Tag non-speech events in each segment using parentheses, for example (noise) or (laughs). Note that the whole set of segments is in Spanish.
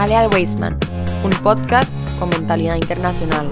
Jale al Wasteman, un podcast con mentalidad internacional.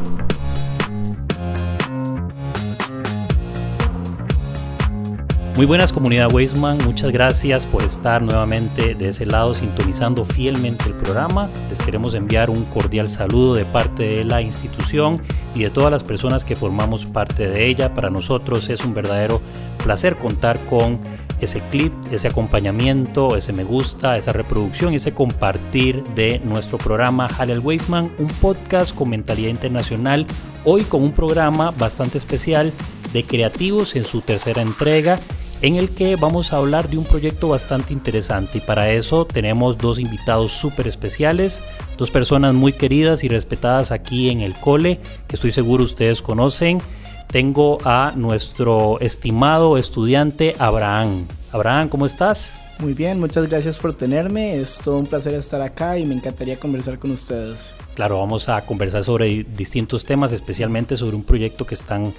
Muy buenas comunidad Wasteman, muchas gracias por estar nuevamente de ese lado sintonizando fielmente el programa. Les queremos enviar un cordial saludo de parte de la institución y de todas las personas que formamos parte de ella. Para nosotros es un verdadero placer contar con ese clip, ese acompañamiento, ese me gusta, esa reproducción, ese compartir de nuestro programa Halal Weisman, un podcast con mentalidad internacional. Hoy con un programa bastante especial de creativos en su tercera entrega en el que vamos a hablar de un proyecto bastante interesante y para eso tenemos dos invitados súper especiales, dos personas muy queridas y respetadas aquí en el cole que estoy seguro ustedes conocen. Tengo a nuestro estimado estudiante Abraham. Abraham, ¿cómo estás? Muy bien, muchas gracias por tenerme. Es todo un placer estar acá y me encantaría conversar con ustedes. Claro, vamos a conversar sobre distintos temas, especialmente sobre un proyecto que están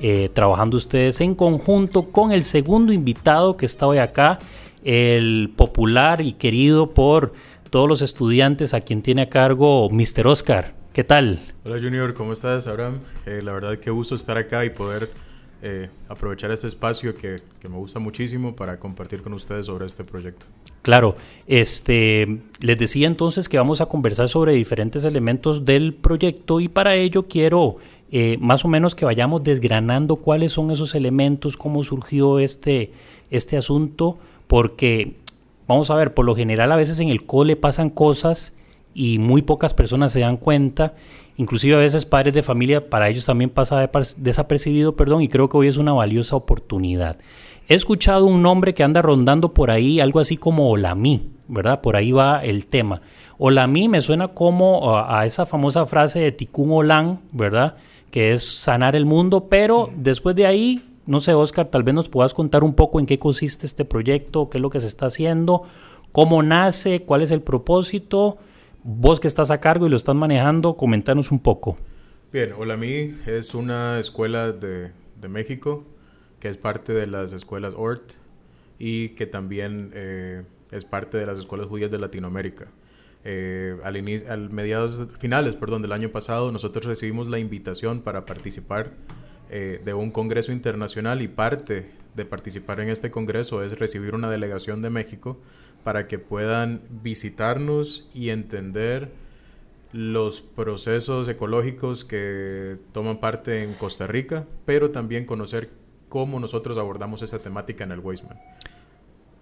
eh, trabajando ustedes en conjunto con el segundo invitado que está hoy acá, el popular y querido por todos los estudiantes a quien tiene a cargo Mr. Oscar. ¿Qué tal? Hola Junior, ¿cómo estás, Abraham? Eh, la verdad que gusto estar acá y poder eh, aprovechar este espacio que, me gusta muchísimo para compartir con ustedes sobre este proyecto. Claro, este, les decía entonces que vamos a conversar sobre diferentes elementos del proyecto y para ello quiero eh, más o menos que vayamos desgranando cuáles son esos elementos, cómo surgió este, este asunto, porque vamos a ver, por lo general a veces en el cole pasan cosas y muy pocas personas se dan cuenta, inclusive a veces padres de familia, para ellos también pasa desapercibido, perdón, y creo que hoy es una valiosa oportunidad. He escuchado un nombre que anda rondando por ahí, algo así como Olamí, ¿verdad? Por ahí va el tema. Olamí me suena como a, a esa famosa frase de Tikkun Olam, ¿verdad? que es sanar el mundo, pero después de ahí, no sé, Oscar, tal vez nos puedas contar un poco en qué consiste este proyecto, qué es lo que se está haciendo, cómo nace, cuál es el propósito. Vos que estás a cargo y lo estás manejando, comentanos un poco. Bien, Olamí es una escuela de, de, México que es parte de las escuelas ORT y que también eh, es parte de las escuelas judías de Latinoamérica. Eh, al, al mediados finales perdón, del año pasado, nosotros recibimos la invitación para participar eh, de un congreso internacional y parte de participar en este congreso es recibir una delegación de México para que puedan visitarnos y entender los procesos ecológicos que toman parte en Costa Rica, pero también conocer cómo nosotros abordamos esa temática en el Weisman.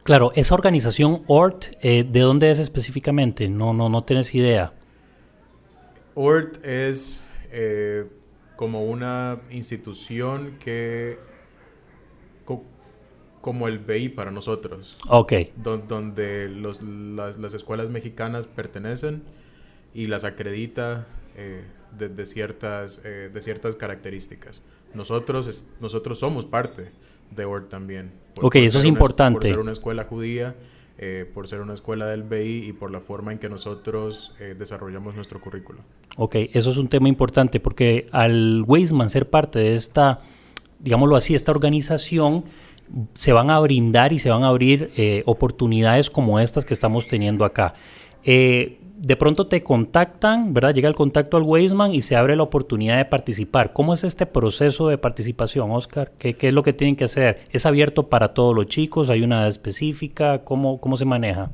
Claro, esa organización ORT, eh, ¿de dónde es específicamente? No, no, no tienes idea. ORT es eh, como una institución que como el BI para nosotros. Ok. donde los, las, escuelas mexicanas pertenecen y las acredita eh, de, ciertas, de ciertas características. Nosotros, nosotros somos parte de ORT también. ok, eso es importante. Por ser una escuela judía, eh, por ser una escuela del BI y por la forma en que nosotros eh, desarrollamos nuestro currículo. Ok, eso es un tema importante porque al Weisman ser parte de esta, digámoslo así, esta organización, se van a brindar y se van a abrir eh, oportunidades como estas que estamos teniendo acá. Eh, de pronto te contactan, ¿verdad? Llega el contacto al Weisman y se abre la oportunidad de participar. ¿Cómo es este proceso de participación, Oscar? ¿Qué, es lo que tienen que hacer? ¿Es abierto para todos los chicos? ¿Hay una edad específica? ¿Cómo, cómo se maneja?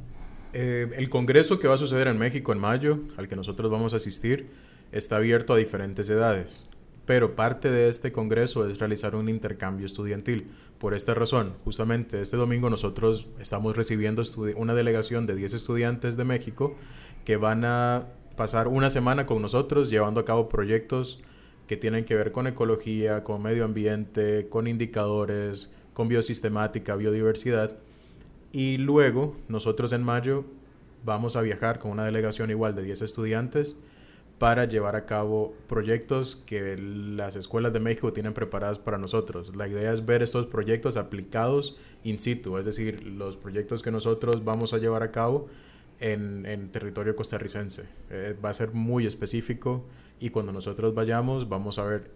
Eh, el congreso que va a suceder en México en mayo, al que nosotros vamos a asistir, está abierto a diferentes edades. Pero parte de este congreso es realizar un intercambio estudiantil. Por esta razón, justamente este domingo nosotros estamos recibiendo una delegación de 10 estudiantes de México que van a pasar una semana con nosotros llevando a cabo proyectos que tienen que ver con ecología, con medio ambiente, con indicadores, con biosistemática, biodiversidad. Y luego, nosotros en mayo vamos a viajar con una delegación igual de 10 estudiantes para llevar a cabo proyectos que las escuelas de México tienen preparadas para nosotros. La idea es ver estos proyectos aplicados in situ, es decir, los proyectos que nosotros vamos a llevar a cabo en, territorio costarricense. Eh, va a ser muy específico y cuando nosotros vayamos vamos a ver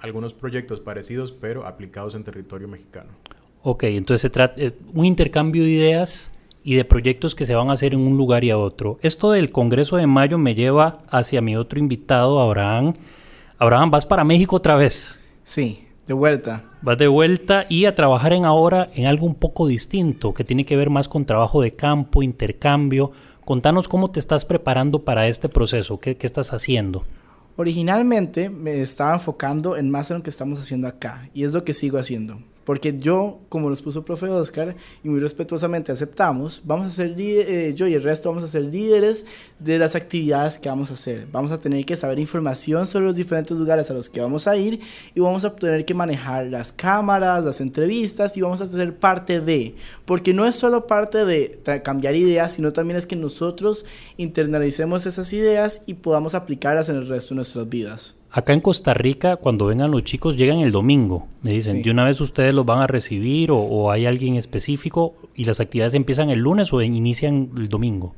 algunos proyectos parecidos pero aplicados en territorio mexicano. Ok, entonces se trata eh, un intercambio de ideas y de proyectos que se van a hacer en un lugar y a otro. Esto del Congreso de Mayo me lleva hacia mi otro invitado, Abraham. Abraham, vas para México otra vez. Sí, de vuelta. Vas de vuelta y a trabajar en ahora en algo un poco distinto, que tiene que ver más con trabajo de campo, intercambio. Contanos cómo te estás preparando para este proceso, qué, qué estás haciendo. Originalmente me estaba enfocando en más en lo que estamos haciendo acá y es lo que sigo haciendo. Porque yo, como nos puso el profe Oscar, y muy respetuosamente aceptamos, vamos a ser eh, yo y el resto vamos a ser líderes de las actividades que vamos a hacer. Vamos a tener que saber información sobre los diferentes lugares a los que vamos a ir y vamos a tener que manejar las cámaras, las entrevistas y vamos a ser parte de. Porque no es solo parte de cambiar ideas, sino también es que nosotros internalicemos esas ideas y podamos aplicarlas en el resto de nuestras vidas. Acá en Costa Rica, cuando vengan los chicos, llegan el domingo. Me dicen, ¿de una vez ustedes los van a recibir o, hay alguien específico? ¿Y las actividades empiezan el lunes o inician el domingo?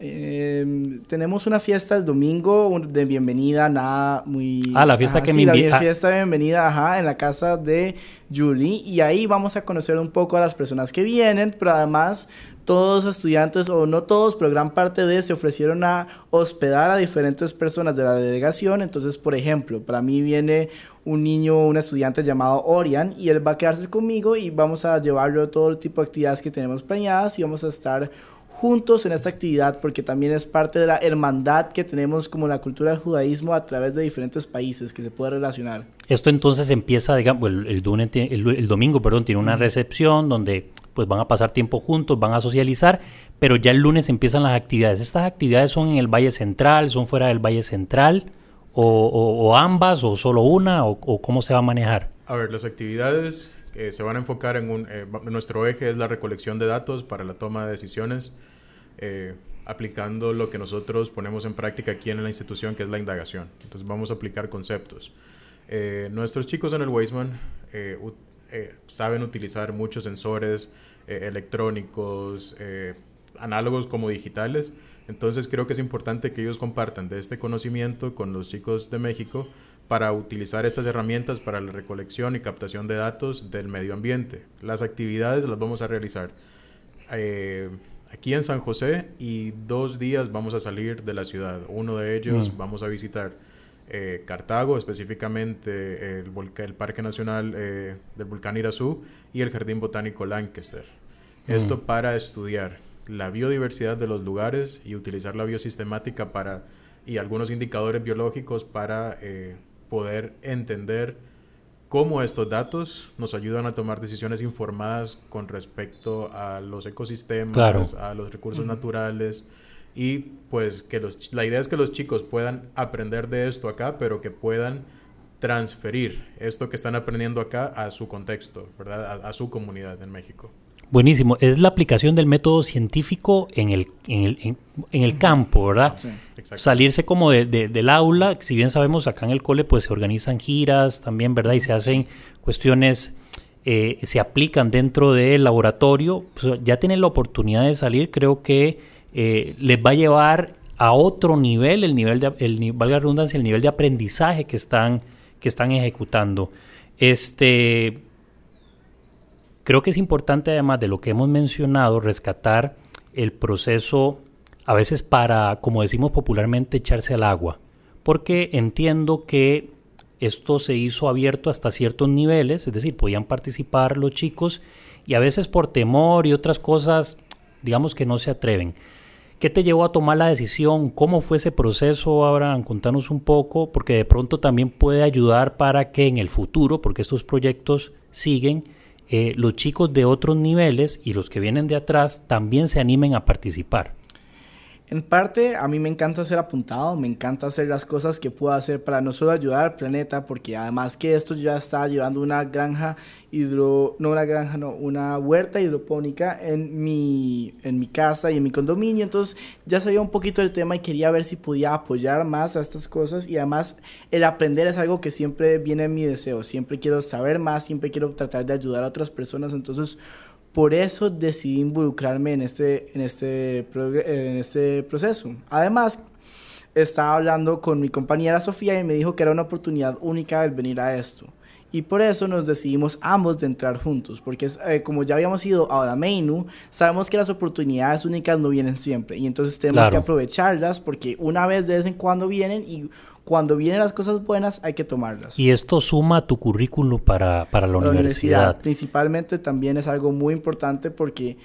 Em, tenemos una fiesta el domingo de bienvenida, nada muy... Ah, la fiesta que me invita. La fiesta de bienvenida, ajá, en la casa de Julie. Y ahí vamos a conocer un poco a las personas que vienen, pero además todos los estudiantes, o no todos, pero gran parte de se ofrecieron a hospedar a diferentes personas de la delegación. Entonces, por ejemplo, para mí viene un niño, un estudiante llamado Orian, y él va a quedarse conmigo y vamos a llevarlo a todo el tipo de actividades que tenemos planeadas y vamos a estar juntos en esta actividad porque también es parte de la hermandad que tenemos como la cultura del judaísmo a través de diferentes países que se puede relacionar. Esto entonces empieza, digamos, el, el, domingo, perdón, tiene una recepción donde pues van a pasar tiempo juntos, van a socializar, pero ya el lunes empiezan las actividades. ¿Estas actividades son en el Valle Central, son fuera del Valle Central, o, ambas, o solo una, o, cómo se va a manejar? A ver, las actividades que se van a enfocar en un... Eh, nuestro eje es la recolección de datos para la toma de decisiones, eh, aplicando lo que nosotros ponemos en práctica aquí en la institución, que es la indagación. Entonces vamos a aplicar conceptos. Eh, nuestros chicos en el Weisman saben utilizar muchos sensores, eh, electrónicos, eh, análogos como digitales. Entonces creo que es importante que ellos compartan de este conocimiento con los chicos de México para utilizar estas herramientas para la recolección y captación de datos del medio ambiente. Las actividades las vamos a realizar eh, aquí en San José y dos días vamos a salir de la ciudad. Uno de ellos mm. vamos a visitar Cartago, específicamente el, el Parque Nacional del Volcán Irazú y el Jardín Botánico Lancaster. Esto para estudiar la biodiversidad de los lugares y utilizar la biosistemática para y algunos indicadores biológicos para eh, poder entender cómo estos datos nos ayudan a tomar decisiones informadas con respecto a los ecosistemas, a los recursos naturales y pues que los, la idea es que los chicos puedan aprender de esto acá, pero que puedan transferir esto que están aprendiendo acá a su contexto, ¿verdad? A, su comunidad en México. Buenísimo. Es la aplicación del método científico en el, en el, en, el campo, ¿verdad? Sí, Salirse como de, del aula. Si bien sabemos, acá en el cole pues se organizan giras también, ¿verdad? Y se hacen cuestiones, eh, se aplican dentro del laboratorio. Pues, ya tienen la oportunidad de salir. Creo que eh, les va a llevar a otro nivel, el nivel de, el, valga la redundancia, el nivel de aprendizaje que están que están ejecutando. Este, creo que es importante, además de lo que hemos mencionado, rescatar el proceso, a veces para, como decimos popularmente, echarse al agua, porque entiendo que esto se hizo abierto hasta ciertos niveles, es decir, podían participar los chicos y a veces por temor y otras cosas, digamos que no se atreven. ¿Qué te llevó a tomar la decisión? ¿Cómo fue ese proceso, Abraham? Contanos un poco, porque de pronto también puede ayudar para que en el futuro, porque estos proyectos siguen, eh, los chicos de otros niveles y los que vienen de atrás también se animen a participar. En parte, a mí me encanta ser apuntado, me encanta hacer las cosas que puedo hacer para no solo ayudar al planeta, porque además que esto ya está llevando una granja hidro, no una granja, no, una huerta hidropónica en mi, en mi casa y en mi condominio, entonces ya sabía un poquito del tema y quería ver si podía apoyar más a estas cosas. Y además el aprender es algo que siempre viene en mi deseo, siempre quiero saber más, siempre quiero tratar de ayudar a otras personas, entonces por eso decidí involucrarme en este, en este, en este proceso. Además, estaba hablando con mi compañera Sofía y me dijo que era una oportunidad única el venir a esto. Y por eso nos decidimos ambos de entrar juntos, porque eh, como ya habíamos ido a la MEINU, sabemos que las oportunidades únicas no vienen siempre. Y entonces tenemos que aprovecharlas porque una vez de vez en cuando vienen y cuando vienen las cosas buenas hay que tomarlas. Y esto suma a tu currículum para, para la, universidad. Principalmente también es algo muy importante porque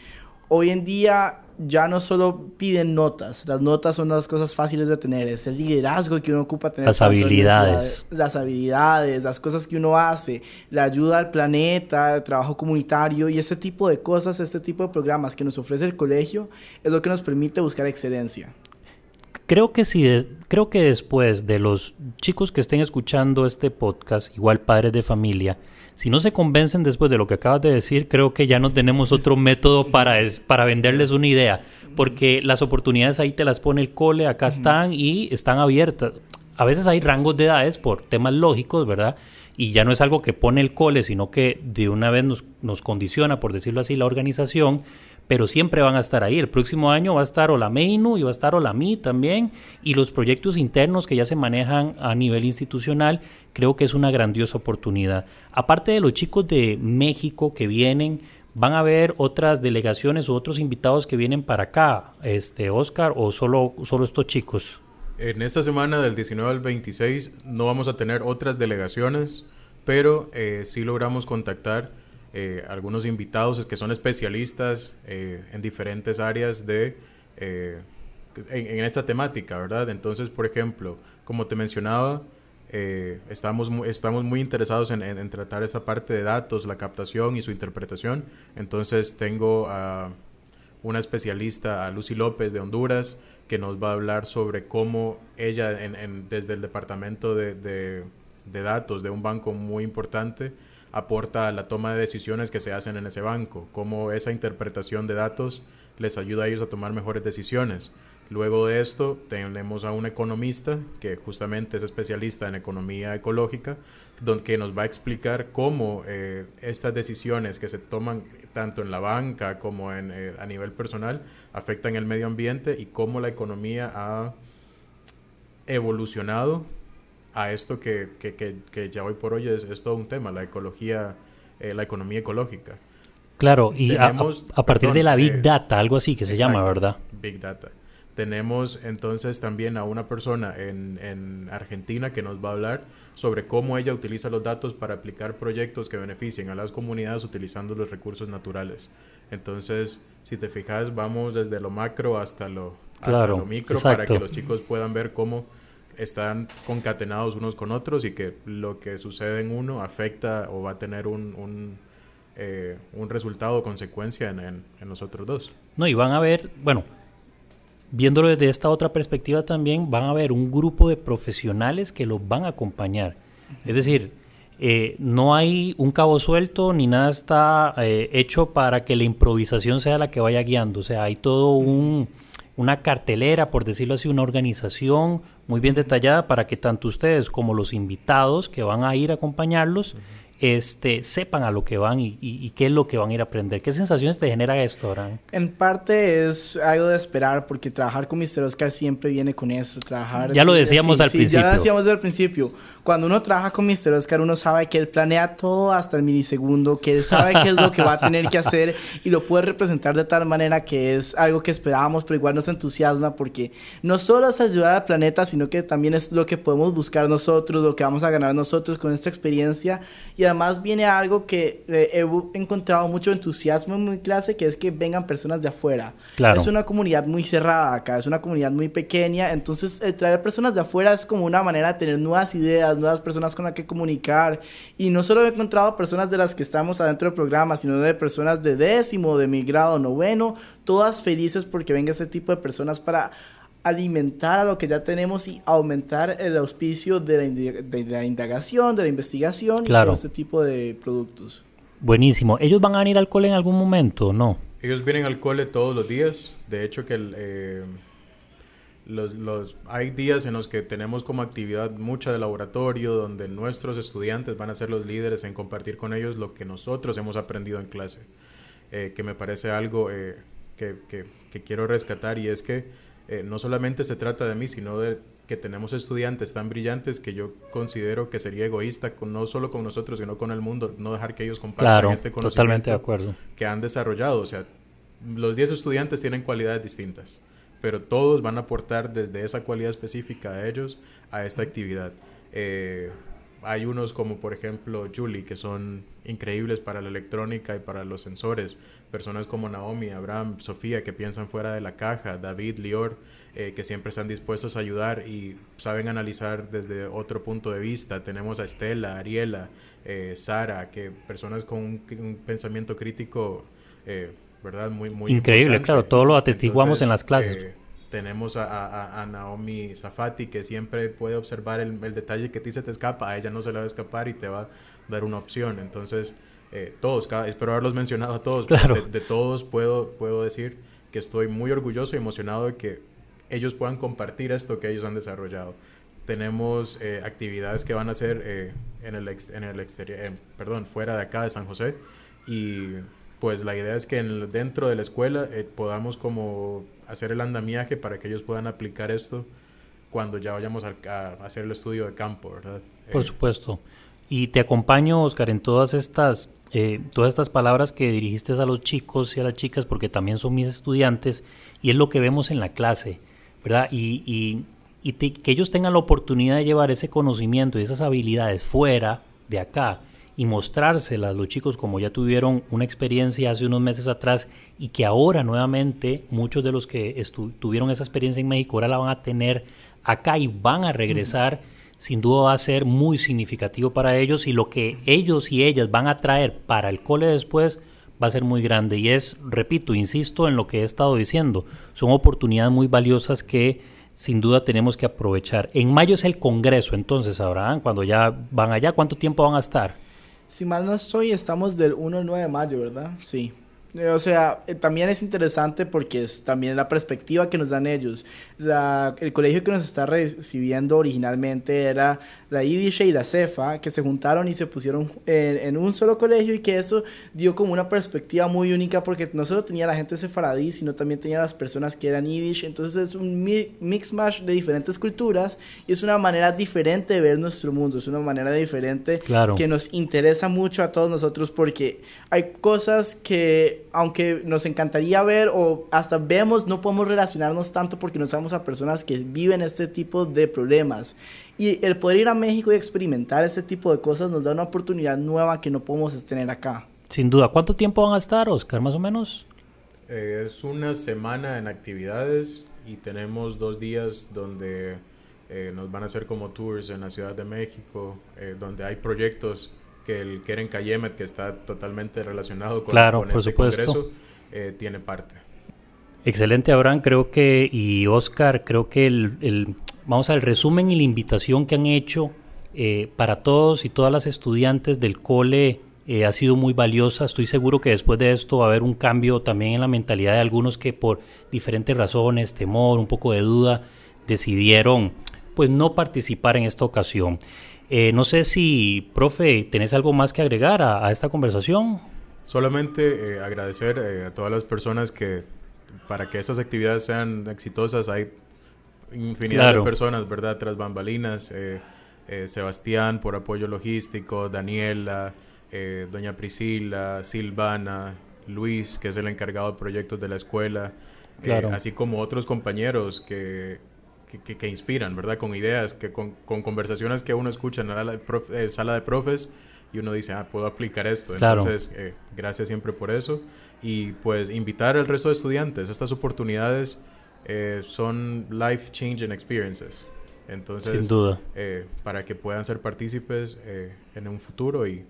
hoy en día ya no solo piden notas, las notas son las cosas fáciles de tener, es el liderazgo que uno ocupa tener. Las habilidades. Las habilidades, las cosas que uno hace, la ayuda al planeta, el trabajo comunitario y ese tipo de cosas, este tipo de programas que nos ofrece el colegio es lo que nos permite buscar excelencia. Creo que sí, creo que después de los chicos que estén escuchando este podcast, igual padres de familia, si no se convencen después de lo que acabas de decir, creo que ya no tenemos otro método para, para venderles una idea, porque las oportunidades ahí te las pone el cole, acá están y están abiertas. A veces hay rangos de edades por temas lógicos, ¿verdad? Y ya no es algo que pone el cole, sino que de una vez nos, nos condiciona, por decirlo así, la organización pero siempre van a estar ahí. El próximo año va a estar Olameinu y va a estar Olami también, y los proyectos internos que ya se manejan a nivel institucional, creo que es una grandiosa oportunidad. Aparte de los chicos de México que vienen, van a haber otras delegaciones o otros invitados que vienen para acá, este Oscar, o solo, solo estos chicos. En esta semana del 19 al 26 no vamos a tener otras delegaciones, pero eh, sí logramos contactar eh, algunos invitados que son especialistas eh, en diferentes áreas de, eh, en, esta temática, ¿verdad? Entonces, por ejemplo, como te mencionaba, estamos, estamos muy interesados en, tratar esta parte de datos, la captación y su interpretación. Entonces, tengo a una especialista, a Lucy López de Honduras, que nos va a hablar sobre cómo ella, desde el departamento de, de, de datos de un banco muy importante, aporta a la toma de decisiones que se hacen en ese banco, cómo esa interpretación de datos les ayuda a ellos a tomar mejores decisiones. Luego de esto tenemos a un economista que justamente es especialista en economía ecológica, donde nos va a explicar cómo eh, estas decisiones que se toman tanto en la banca como en, eh, a nivel personal afectan el medio ambiente y cómo la economía ha evolucionado a esto que, que, que, ya hoy por hoy es, es, todo un tema, la ecología, eh, la economía ecológica. Claro, y a, partir de la Big eh, Data, algo así que se llama, ¿verdad? Big Data. Tenemos entonces también a una persona en, en Argentina que nos va a hablar sobre cómo ella utiliza los datos para aplicar proyectos que beneficien a las comunidades utilizando los recursos naturales. Entonces, si te fijas, vamos desde lo macro hasta lo, hasta lo micro para que los chicos puedan ver cómo están concatenados unos con otros y que lo que sucede en uno afecta o va a tener un, un, eh, un resultado o consecuencia en, en, los otros dos. No, y van a ver, bueno, viéndolo desde esta otra perspectiva también, van a ver un grupo de profesionales que los van a acompañar. Es decir, eh, no hay un cabo suelto ni nada está eh, hecho para que la improvisación sea la que vaya guiando. O sea, hay todo un una cartelera, por decirlo así, una organización muy bien detallada para que tanto ustedes como los invitados que van a ir a acompañarlos este, sepan a lo que van y, qué es lo que van a ir a aprender. ¿Qué sensaciones te genera esto, Aran? En parte es algo de esperar, porque trabajar con Mr. Oscar siempre viene con eso. Trabajar ya lo decíamos al principio. Ya lo decíamos el principio. Cuando uno trabaja con Mr. Oscar, uno sabe que él planea todo hasta el milisegundo, que él sabe qué es lo que va a tener que hacer y lo puede representar de tal manera que es algo que esperábamos, pero igual nos entusiasma porque no solo es ayudar al planeta, sino que también es lo que podemos buscar nosotros, lo que vamos a ganar nosotros con esta experiencia y además viene algo que eh, he encontrado mucho entusiasmo en mi clase, que es que vengan personas de afuera. Es una comunidad muy cerrada acá, es una comunidad muy pequeña, entonces traer personas de afuera es como una manera de tener nuevas ideas, nuevas personas con las que comunicar. Y no solo he encontrado personas de las que estamos adentro del programa, sino de personas de décimo, de mi grado, noveno, todas felices porque venga ese tipo de personas para alimentar a lo que ya tenemos y aumentar el auspicio de la, indagación, de la investigación y todo este tipo de productos. Buenísimo. ¿Ellos van a venir al cole en algún momento no? Ellos vienen al cole todos los días. De hecho, que eh, los, los, hay días en los que tenemos como actividad mucha de laboratorio, donde nuestros estudiantes van a ser los líderes en compartir con ellos lo que nosotros hemos aprendido en clase. Eh, que me parece algo eh, que, que, que quiero rescatar y es que eh, no solamente se trata de mí, sino de que tenemos estudiantes tan brillantes que yo considero que sería egoísta con, no solo con nosotros, sino con el mundo, no dejar que ellos compartan este conocimiento totalmente de acuerdo. que han desarrollado. O sea, los 10 estudiantes tienen cualidades distintas, pero todos van a aportar desde esa cualidad específica a ellos a esta actividad. Eh, hay unos como por ejemplo Julie, que son increíbles para la electrónica y para los sensores. Personas como Naomi, Abraham, Sofía, que piensan fuera de la caja. David, Lior, eh, que siempre están dispuestos a ayudar y saben analizar desde otro punto de vista. Tenemos a Estela, Ariela, eh, Sara, que personas con un, pensamiento crítico, eh, ¿verdad? Muy, muy Increíble, claro, todo lo atestiguamos en las clases. Tenemos a, Naomi Zafati, que siempre puede observar el, detalle que a ti se te escapa, a ella no se le va a escapar y te va a dar una opción. Entonces, todos, espero haberlos mencionado a todos, claro. de, de, todos puedo, puedo decir que estoy muy orgulloso y emocionado de que ellos puedan compartir esto que ellos han desarrollado. Tenemos eh, actividades que van a hacer eh, en el, en el exterior, eh, perdón, fuera de acá de San José y pues la idea es que dentro de la escuela podamos como hacer el andamiaje para que ellos puedan aplicar esto cuando ya vayamos a, hacer el estudio de campo, ¿verdad? Por supuesto. Y te acompaño, Oscar, en todas estas, todas estas palabras que dirigiste a los chicos y a las chicas, porque también son mis estudiantes, y es lo que vemos en la clase. ¿verdad? Y, que ellos tengan la oportunidad de llevar ese conocimiento y esas habilidades fuera de acá y mostrárselas los chicos como ya tuvieron una experiencia hace unos meses atrás y que ahora nuevamente muchos de los que tuvieron esa experiencia en México ahora la van a tener acá y van a regresar, sin duda va a ser muy significativo para ellos y lo que ellos y ellas van a traer para el cole después va a ser muy grande y es, repito, insisto en lo que he estado diciendo, son oportunidades muy valiosas que sin duda tenemos que aprovechar. En mayo es el Congreso, entonces, Abraham, cuando ya van allá, ¿cuánto tiempo van a estar? Si mal no estoy, estamos del 1 al 9 de mayo, ¿verdad? Sí. Eh, o sea, eh, también es interesante porque es también la perspectiva que nos dan ellos. el colegio que nos está recibiendo originalmente era la Yiddish y la Cefa, que se juntaron y se pusieron en, un solo colegio y que eso dio como una perspectiva muy única porque no solo tenía la gente sefaradí, sino también tenía las personas que eran Yiddish. Entonces es un mix match de diferentes culturas y es una manera diferente de ver nuestro mundo, es una manera diferente que nos interesa mucho a todos nosotros porque hay cosas que aunque nos encantaría ver o hasta vemos, no podemos relacionarnos tanto porque no sabemos a personas que viven este tipo de problemas. Y el poder ir a México y experimentar este tipo de cosas nos da una oportunidad nueva que no podemos tener acá. Sin duda. ¿Cuánto tiempo van a estar, Oscar, más o menos? Eh, es una semana en actividades y tenemos dos días donde eh, nos van a hacer como tours en la Ciudad de México, eh, donde hay proyectos que el Keren Kayemet, que está totalmente relacionado con, claro, con por este supuesto. congreso, tiene parte. Excelente, Abraham. Creo que, y Oscar, creo que el, el vamos al resumen y la invitación que han hecho eh, para todos y todas las estudiantes del cole eh, ha sido muy valiosa. Estoy seguro que después de esto va a haber un cambio también en la mentalidad de algunos que por diferentes razones, temor, un poco de duda, decidieron pues no participar en esta ocasión. Eh, no sé si, profe, tenés algo más que agregar a, esta conversación. Solamente agradecer a todas las personas que para que estas actividades sean exitosas hay infinidad de personas, ¿verdad? Tras bambalinas. Eh, eh, Sebastián por apoyo logístico, Daniela, eh, Doña Priscila, Silvana, Luis, que es el encargado de proyectos de la escuela, así como otros compañeros que, que, inspiran, ¿verdad? Con ideas, que con, conversaciones que uno escucha en la sala de profes y uno dice, ah, puedo aplicar esto. Entonces, gracias siempre por eso. Y pues invitar al resto de estudiantes, estas oportunidades eh, son life changing experiences. Entonces, Sin duda. Eh, para que puedan ser partícipes eh, en un futuro y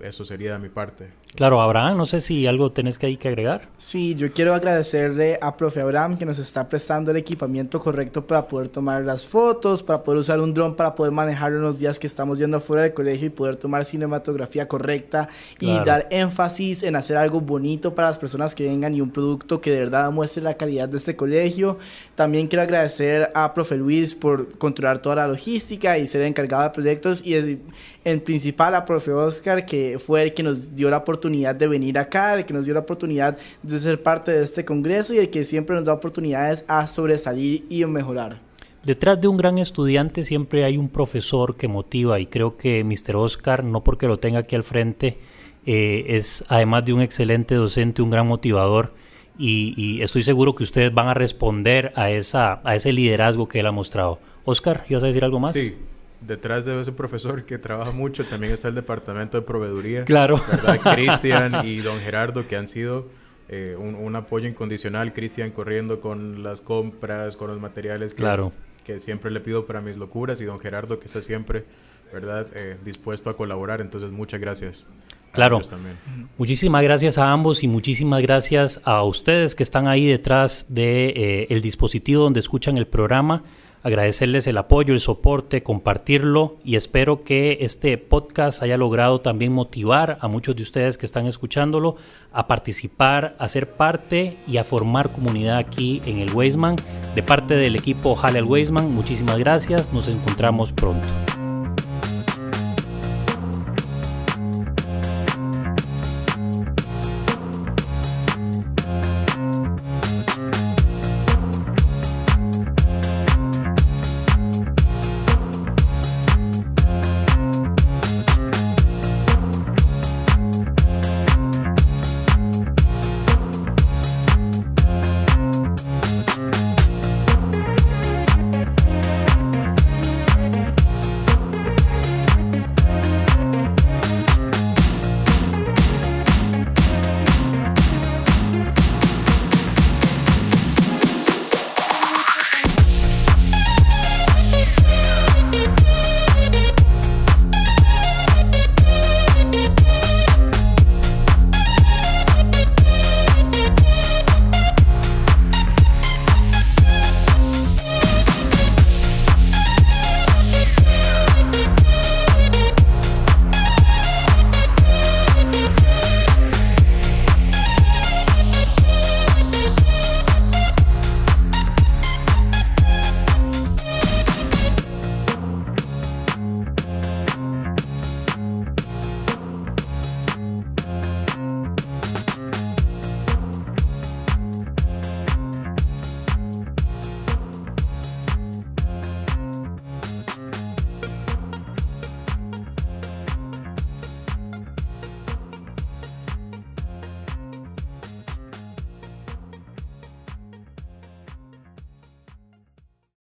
eso sería de mi parte. Claro, Abraham, no sé si algo tenés que ahí que agregar. Sí, yo quiero agradecerle a profe Abraham que nos está prestando el equipamiento correcto para poder tomar las fotos, para poder usar un dron para poder manejarlo en los días que estamos yendo afuera del colegio y poder tomar cinematografía correcta y dar énfasis en hacer algo bonito para las personas que vengan y un producto que de verdad muestre la calidad de este colegio. También quiero agradecer a profe Luis por controlar toda la logística y ser encargado de proyectos y en principal a profe Oscar que fue el que nos dio la oportunidad de venir acá, el que nos dio la oportunidad de ser parte de este congreso y el que siempre nos da oportunidades a sobresalir y mejorar. Detrás de un gran estudiante siempre hay un profesor que motiva y creo que Mr. Oscar, no porque lo tenga aquí al frente, eh, es además de un excelente docente, un gran motivador y, estoy seguro que ustedes van a responder a, esa, a ese liderazgo que él ha mostrado. Oscar, ¿ibas a decir algo más? Sí, detrás de ese profesor que trabaja mucho también está el departamento de proveeduría. Claro. (laughs) Cristian y don Gerardo que han sido eh, un, apoyo incondicional. Cristian corriendo con las compras, con los materiales. claro que siempre le pido para mis locuras y don Gerardo que está siempre, ¿verdad?, eh, dispuesto a colaborar. Entonces, muchas gracias. Claro. Muchísimas gracias a ambos y muchísimas gracias a ustedes que están ahí detrás de eh, el dispositivo donde escuchan el programa agradecerles el apoyo, el soporte, compartirlo y espero que este podcast haya logrado también motivar a muchos de ustedes que están escuchándolo a participar, a ser parte y a formar comunidad aquí en el Weisman. De parte del equipo Hallel Weisman, muchísimas gracias, nos encontramos pronto.